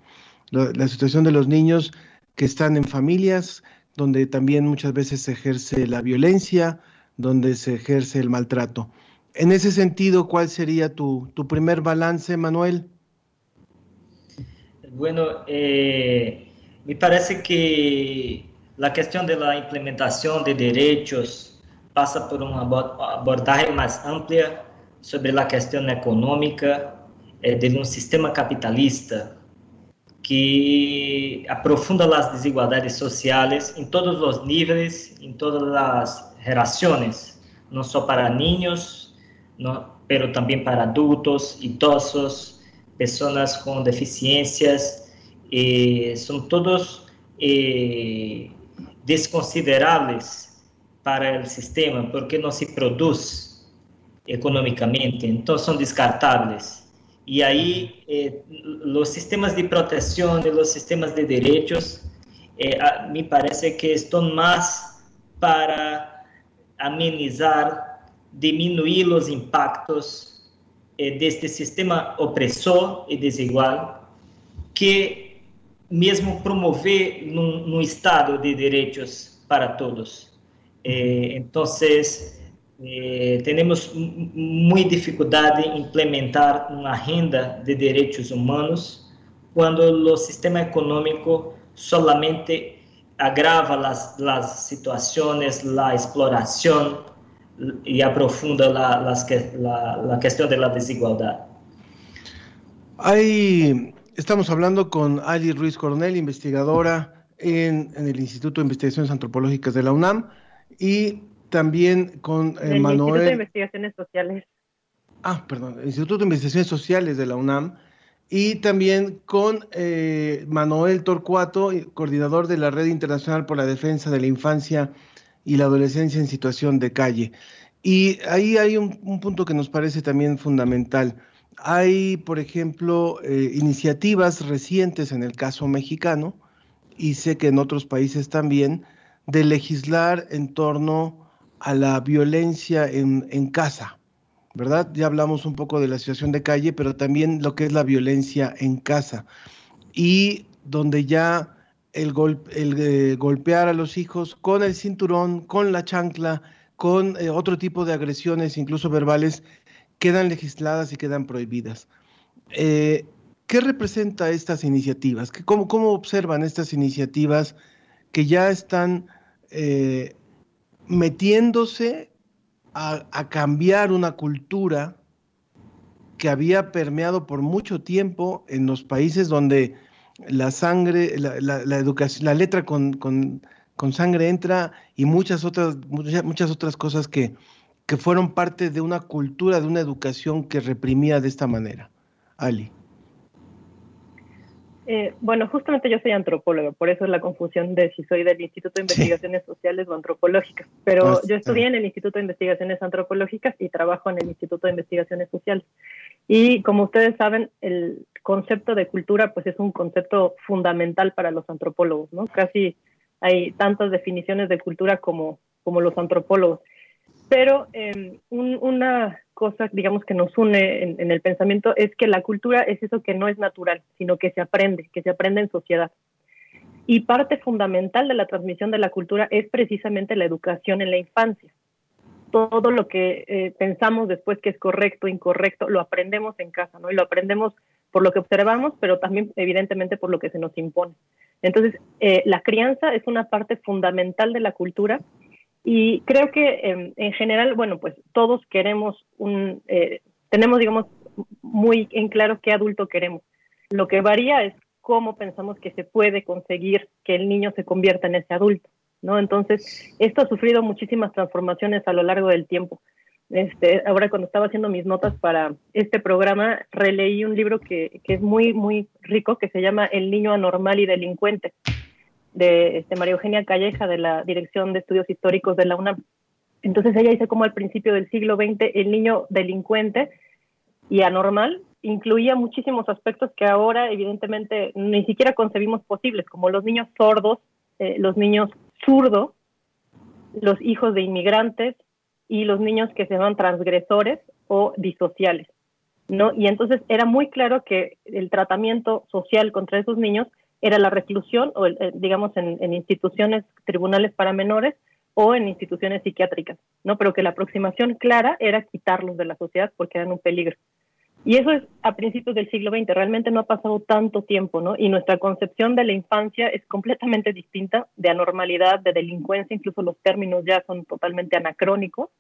la, situación de los niños que están en familias donde también muchas veces se ejerce la violencia, donde se ejerce el maltrato. En ese sentido, ¿cuál sería tu, tu primer balance, Manuel? Bueno, eh, me parece que la cuestión de la implementación de derechos pasa por una abordaje más amplia sobre la cuestión económica eh, de un sistema capitalista que aprofunda as desigualdades sociais em todos os níveis, em todas as relações, não só para niños, no, pero também para adultos, idosos, pessoas com deficiências, eh, são todos eh, desconsideráveis para o sistema porque não se produz economicamente, então são descartáveis. Y ahí eh, los sistemas de protección los sistemas de derechos me parece que están más para amenizar, disminuir los impactos eh, de este sistema opresor y desigual que mesmo promover un estado de derechos para todos. entonces, eh, temos muita dificuldade em implementar uma renda de direitos humanos quando o sistema econômico solamente agrava as situações, a exploração e aprofunda a, a, a questão da desigualdade. Hay, estamos hablando con Ali Ruiz Coronel, investigadora en, en el Instituto de Investigaciones Antropológicas de la UNAM, y también con eh, Manuel. Instituto de Investigaciones Sociales. Ah, perdón, Instituto de Investigaciones Sociales de la UNAM. Y también con eh, Manuel Torcuato, coordinador de la Red Internacional por la Defensa de la Infancia y la Adolescencia en Situación de Calle. Y ahí hay un, punto que nos parece también fundamental. hay, por ejemplo, eh, iniciativas recientes en el caso mexicano, y sé que en otros países también, de legislar en torno a la violencia en, en casa, ¿verdad? Ya hablamos un poco de la situación de calle, pero también lo que es la violencia en casa. Y donde ya el, eh, golpear a los hijos con el cinturón, con la chancla, con eh, otro tipo de agresiones, incluso verbales, quedan legisladas y quedan prohibidas. Eh, ¿Qué representa estas iniciativas? ¿Cómo, ¿Cómo, observan estas iniciativas que ya están metiéndose a, cambiar una cultura que había permeado por mucho tiempo en los países donde la sangre, la, educación, la letra con, con, sangre entra y muchas otras, muchas, otras cosas que, que fueron parte de una cultura, de una educación que reprimía de esta manera. Ali. Eh, bueno, justamente yo soy antropólogo, por eso es la confusión de si soy del Instituto de Investigaciones Sociales o Antropológicas. Pero ah, yo estudié en el Instituto de Investigaciones Antropológicas y trabajo en el Instituto de Investigaciones Sociales. Y como ustedes saben, el concepto de cultura pues es un concepto fundamental para los antropólogos, ¿no? Casi hay tantas definiciones de cultura como, como los antropólogos. Pero em, una cosa, digamos, que nos une en, el pensamiento es que la cultura es eso que no es natural, sino que se aprende, que se aprende en sociedad. Y parte fundamental de la transmisión de la cultura es precisamente la educación en la infancia. Todo lo que eh, pensamos después que es correcto, incorrecto, lo aprendemos en casa, ¿no? Y lo aprendemos por lo que observamos, pero también evidentemente por lo que se nos impone. Entonces, eh, la crianza es una parte fundamental de la cultura y creo que em, en general, bueno, pues todos queremos un, eh, tenemos, digamos, muy en claro qué adulto queremos. Lo que varía es cómo pensamos que se puede conseguir que el niño se convierta en ese adulto, ¿no? Entonces, esto ha sufrido muchísimas transformaciones a lo largo del tiempo. Este, ahora cuando estaba haciendo mis notas para este programa, releí un libro que, que es muy, muy rico, que se llama El niño anormal y delincuente de este, María Eugenia Calleja de la Dirección de Estudios Históricos de la UNAM. Entonces ella dice como al principio del siglo XX el niño delincuente y anormal incluía muchísimos aspectos que ahora evidentemente ni siquiera concebimos posibles, como los niños sordos, eh, los niños zurdos, los hijos de inmigrantes y los niños que se llaman transgresores o disociales. ¿no? Y entonces era muy claro que el tratamiento social contra esos niños era la reclusión, o eh, digamos, en, instituciones, tribunales para menores o en instituciones psiquiátricas, ¿no? Pero que la aproximación clara era quitarlos de la sociedad porque eran un peligro. Y eso es a principios del siglo XX, realmente no ha pasado tanto tiempo, ¿no? Y nuestra concepción de la infancia es completamente distinta, de anormalidad, de delincuencia, incluso los términos ya son totalmente anacrónicos.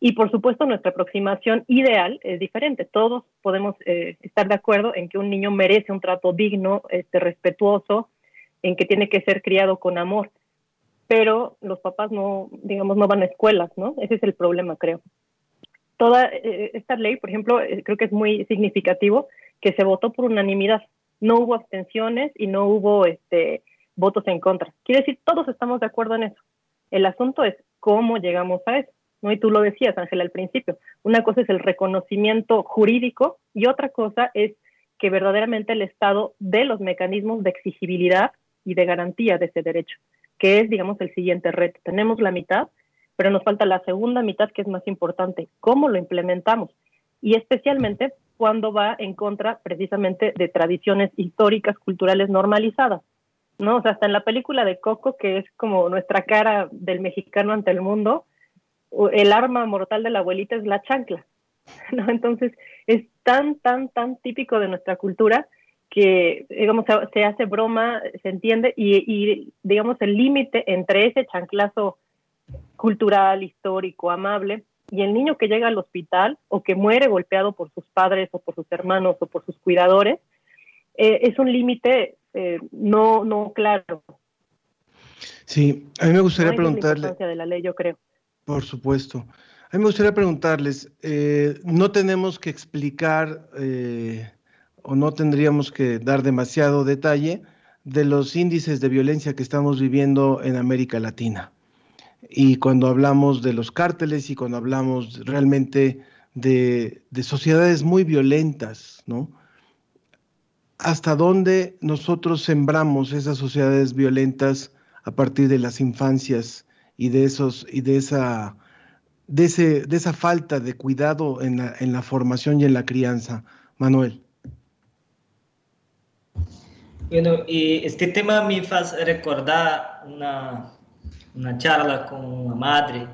Y por supuesto, nuestra aproximación ideal es diferente. Todos podemos eh, estar de acuerdo en que un niño merece un trato digno, este, respetuoso, en que tiene que ser criado con amor. Pero los papás no, digamos, no van a escuelas, ¿no? Ese es el problema, creo. Toda eh, esta ley, por ejemplo, eh, creo que es muy significativo que se votó por unanimidad. No hubo abstenciones y no hubo este, votos en contra. Quiere decir, todos estamos de acuerdo en eso. El asunto es cómo llegamos a eso. ¿no? Y tú lo decías, Ángela, al principio. Una cosa es el reconocimiento jurídico y otra cosa es que verdaderamente el Estado dé los mecanismos de exigibilidad y de garantía de ese derecho, que es, digamos, el siguiente reto. Tenemos la mitad, pero nos falta la segunda mitad, que es más importante. ¿Cómo lo implementamos? Y especialmente cuando va en contra precisamente de tradiciones históricas, culturales normalizadas. ¿no? O sea, hasta en la película de Coco, que es como nuestra cara del mexicano ante el mundo, el arma mortal de la abuelita es la chancla, ¿no? Entonces, es tan, tan, tan típico de nuestra cultura que, digamos, se, hace broma, se entiende, y, digamos, el límite entre ese chanclazo cultural, histórico, amable, y el niño que llega al hospital o que muere golpeado por sus padres o por sus hermanos o por sus cuidadores, eh, es un límite eh, no, no claro. Sí, a mí me gustaría preguntarle. de la ley, yo creo. Por supuesto. A mí me gustaría preguntarles, eh, no tenemos que explicar eh, o no tendríamos que dar demasiado detalle de los índices de violencia que estamos viviendo en América Latina. Y cuando hablamos de los cárteles y cuando hablamos realmente de, de sociedades muy violentas, ¿no? ¿Hasta dónde nosotros sembramos esas sociedades violentas a partir de las infancias y de esos y de esa de, ese, de esa falta de cuidado en la, en la formación y en la crianza, Manuel? Bueno, y este tema me hace recordar una, una charla con una madre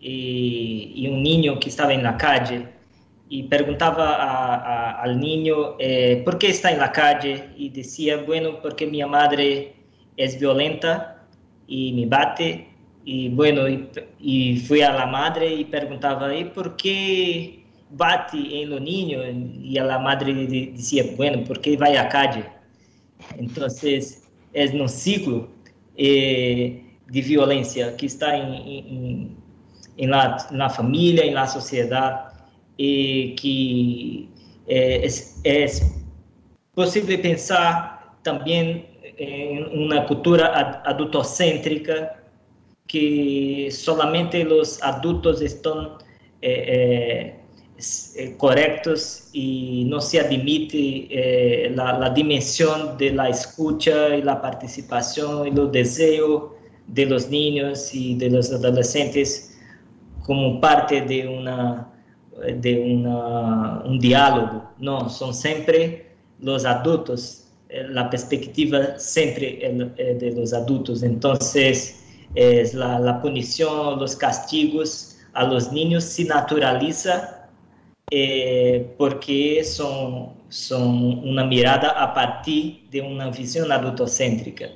y, un niño que estaba en la calle y preguntaba al niño eh, por qué está en la calle y decía, bueno, porque mi madre es violenta y me bate y bueno, y, y fui a la madre y preguntaba, ¿y por qué bate en los niños? Y a la madre decía, bueno, porque va a la calle. Entonces, es un ciclo eh, de violencia que está en, en, en, la, en, la, familia, en la sociedad, y que eh, es, es posible pensar también en una cultura adultocéntrica que solamente los adultos están eh, eh, correctos y no se admite eh, la, la, dimensión de la escucha y la participación y los deseos de los niños y de los adolescentes como parte de, una, de un diálogo. No, son siempre los adultos, la perspectiva siempre de los adultos. Entonces, es la, la, punición, los castigos a los niños se naturaliza eh, porque son, son una mirada a partir de una visión adultocéntrica.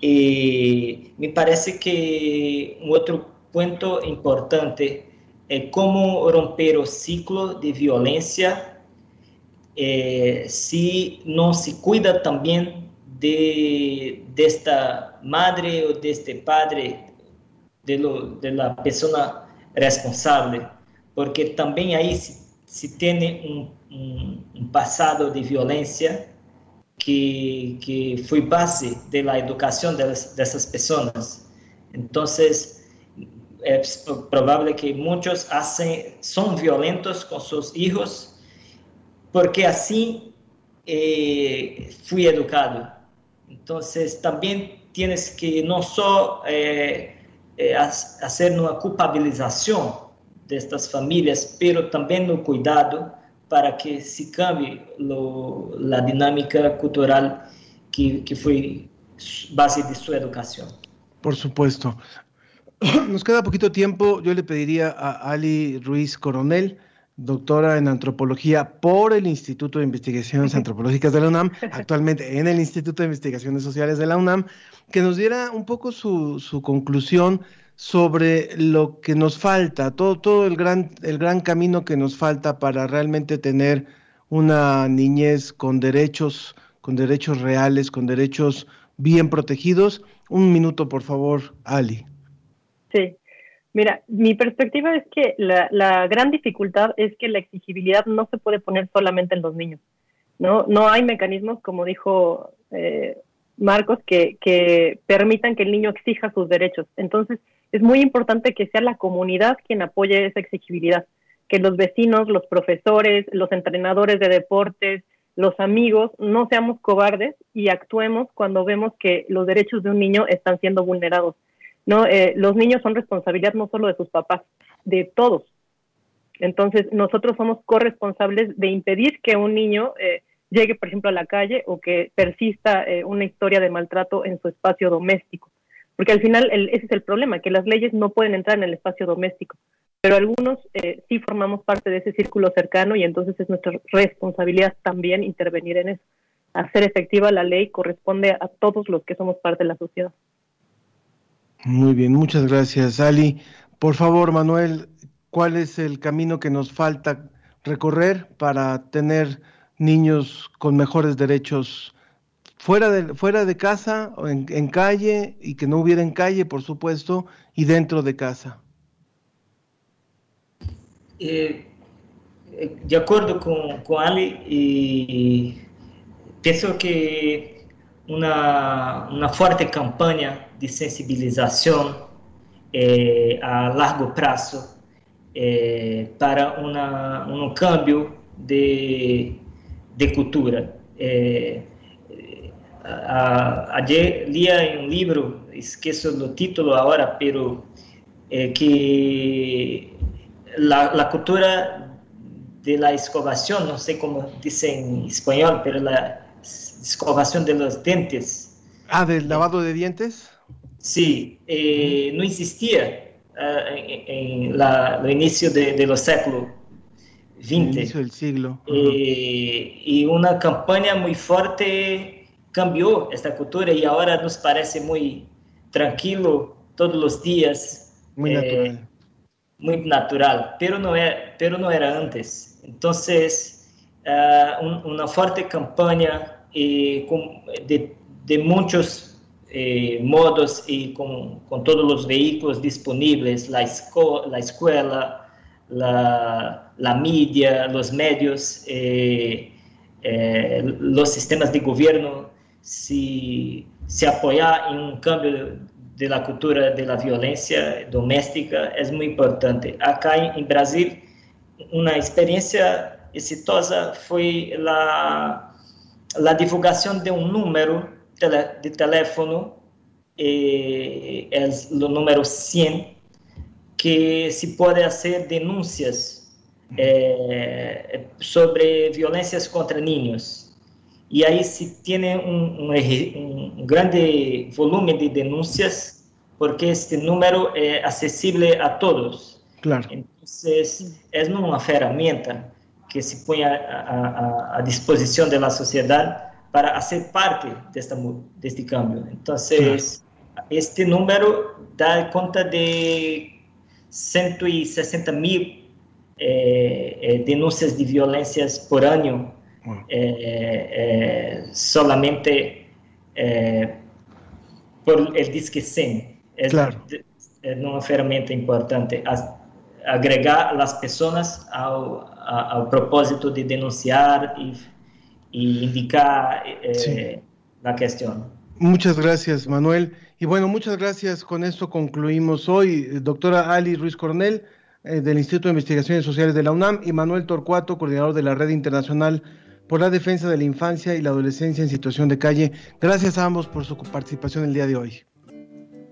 Y me parece que un otro punto importante es cómo romper el ciclo de violencia eh, si no se cuida también de, esta madre o de este padre, de, la persona responsable, porque también ahí se, un, un, pasado de violencia que, que fue base de la educación de, esas personas. Entonces, es probable que muchos hacen, son violentos con sus hijos porque así eh, fui educado. Entonces, también tienes que no solo eh, eh, hacer una culpabilización de estas familias, pero también un cuidado para que se cambie lo, la dinámica cultural que, que fue base de su educación. Por supuesto. Nos queda poquito tiempo. Yo le pediría a Ali Ruiz Coronel doctora en antropología por el Instituto de Investigaciones Antropológicas de la UNAM, actualmente en el Instituto de Investigaciones Sociales de la UNAM, que nos diera un poco su, su conclusión sobre lo que nos falta, todo, todo el, gran, el gran camino que nos falta para realmente tener una niñez con derechos, con derechos reales, con derechos bien protegidos. Un minuto, por favor, Ali. Sí, Mira, mi perspectiva es que la, la, gran dificultad es que la exigibilidad no se puede poner solamente en los niños. No, no hay mecanismos, como dijo eh, Marcos, que, que permitan que el niño exija sus derechos. Entonces, es muy importante que sea la comunidad quien apoye esa exigibilidad, que los vecinos, los profesores, los entrenadores de deportes, los amigos, no seamos cobardes y actuemos cuando vemos que los derechos de un niño están siendo vulnerados ¿no? Eh, los niños son responsabilidad no solo de sus papás, de todos. Entonces, nosotros somos corresponsables de impedir que un niño eh, llegue, por ejemplo, a la calle o que persista eh, una historia de maltrato en su espacio doméstico. Porque al final el, ese es el problema, que las leyes no pueden entrar en el espacio doméstico, pero algunos eh, sí formamos parte de ese círculo cercano y entonces es nuestra responsabilidad también intervenir en eso. Hacer efectiva la ley corresponde a todos los que somos parte de la sociedad. Muy bien, muchas gracias, Ali. Por favor, Manuel, ¿cuál es el camino que nos falta recorrer para tener niños con mejores derechos fuera de, fuera de casa, en, en calle, y que no hubiera en calle, por supuesto, y dentro de casa? Eh, de acuerdo con, con Ali, pienso que una, una fuerte campaña de sensibilización eh, a largo prazo eh, para una, un cambio de, de cultura. Eh, ayer leía en un libro, esqueço el título ahora, pero eh, que la, la, cultura de la escovación, no sé cómo dice en español, pero la escovación de los dientes. Ah, del lavado de dientes. Sí, eh, no existía uh, en, en la, el inicio de, de los séculos 20. Inicio del siglo. Eh, y una campaña muy fuerte cambió esta cultura y ahora nos parece muy tranquilo todos los días. Muy eh, natural. Muy natural, pero no era, pero no era antes. Entonces, uh, un, una fuerte campaña eh, con, de, de, muchos eh, modos y con, con, todos los vehículos disponibles, la, esco la escuela, la, la, media, los medios, eh, los sistemas de gobierno, si, se apoyar en un cambio de, de, la cultura de la violencia doméstica es muy importante. Acá en, en Brasil, una experiencia exitosa fue la, la divulgación de un número de teléfono, eh, es el número 100, que se puede hacer denuncias eh, sobre violencias contra niños. Y ahí se tiene un, un, un, grande volumen de denuncias porque este número es accesible a todos. Claro. Entonces, es una herramienta que se pone a, a, a disposición de la sociedad para hacer parte de, esta, de este cambio. Entonces, claro. este número da cuenta de 160 mil eh, eh, denuncias de violencias por año. Eh, solamente eh, por el Disque 100. Es, claro. es una herramienta importante. Agregar a las personas al, al propósito de denunciar y, y indicar eh, sí. la cuestión. Muchas gracias, Manuel. Y bueno, muchas gracias. Con esto concluimos hoy. Doctora Ali Ruiz Cornell, eh, del Instituto de Investigaciones Sociales de la UNAM, y Manuel Torcuato, coordinador de la Red Internacional por la Defensa de la Infancia y la Adolescencia en Situación de Calle. Gracias a ambos por su participación el día de hoy.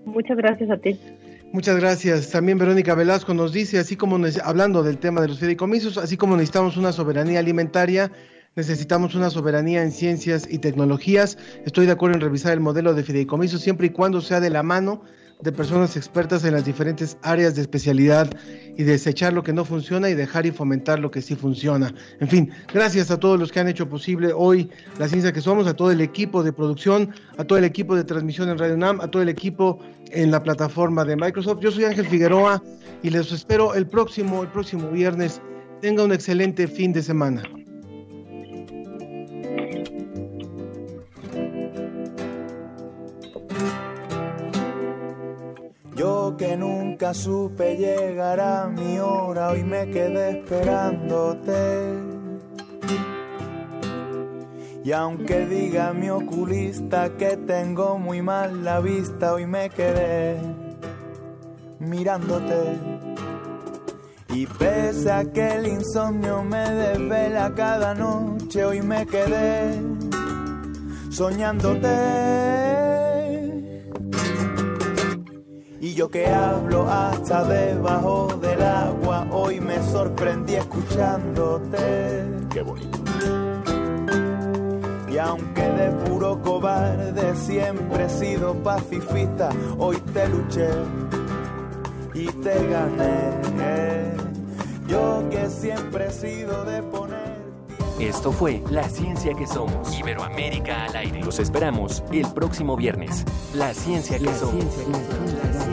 Muchas gracias a ti. Muchas gracias. También Verónica Velasco nos dice, así como hablando del tema de los fideicomisos, así como necesitamos una soberanía alimentaria, necesitamos una soberanía en ciencias y tecnologías. Estoy de acuerdo en revisar el modelo de fideicomiso siempre y cuando sea de la mano de personas expertas en las diferentes áreas de especialidad y desechar lo que no funciona y dejar y fomentar lo que sí funciona. En fin, gracias a todos los que han hecho posible hoy la ciencia que somos, a todo el equipo de producción, a todo el equipo de transmisión en Radio UNAM, a todo el equipo en la plataforma de Microsoft. Yo soy Ángel Figueroa y les espero el próximo, el próximo viernes. Tenga un excelente fin de semana. Que nunca supe llegar a mi hora, hoy me quedé esperándote. Y aunque diga mi oculista que tengo muy mal la vista, hoy me quedé mirándote. Y pese a que el insomnio me desvela cada noche, hoy me quedé soñándote. Y yo que hablo hasta debajo del agua, hoy me sorprendí escuchándote. Qué bonito. Y aunque de puro cobarde siempre he sido pacifista, hoy te luché y te gané. Yo que siempre he sido de poner. Esto fue La Ciencia que Somos. Iberoamérica al aire. Los esperamos el próximo viernes. La Ciencia que, La somos. Ciencia, la Ciencia que Somos.